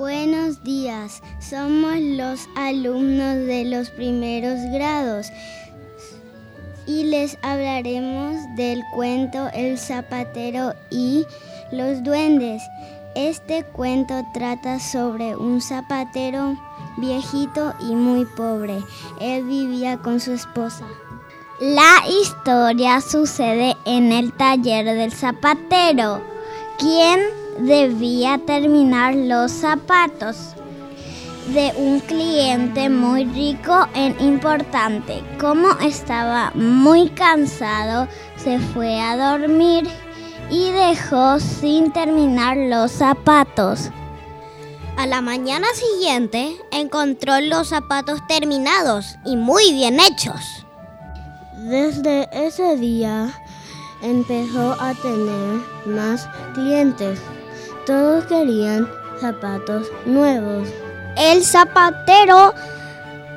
Buenos días, somos los alumnos de los primeros grados y les hablaremos del cuento El zapatero y los duendes. Este cuento trata sobre un zapatero viejito y muy pobre. Él vivía con su esposa. La historia sucede en el taller del zapatero, quien debía terminar los zapatos de un cliente muy rico e importante. Como estaba muy cansado, se fue a dormir y dejó sin terminar los zapatos. A la mañana siguiente encontró los zapatos terminados y muy bien hechos. Desde ese día empezó a tener más clientes. Todos querían zapatos nuevos. El zapatero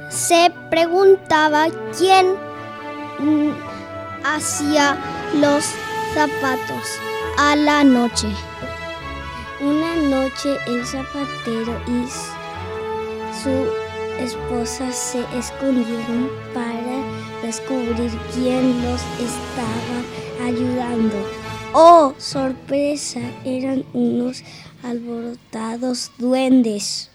se preguntaba quién mm, hacía los zapatos a la noche. Una noche el zapatero y su esposa se escondieron para descubrir quién los estaba ayudando. ¡Oh, sorpresa! Eran unos alborotados duendes.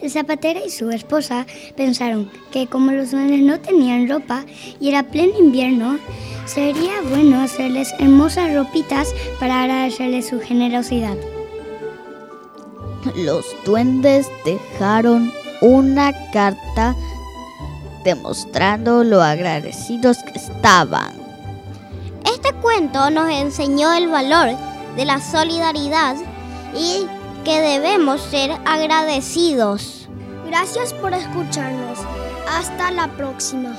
El zapatero y su esposa pensaron que como los duendes no tenían ropa y era pleno invierno, sería bueno hacerles hermosas ropitas para agradecerles su generosidad. Los duendes dejaron una carta demostrando lo agradecidos que estaban. Cuento nos enseñó el valor de la solidaridad y que debemos ser agradecidos. Gracias por escucharnos. Hasta la próxima.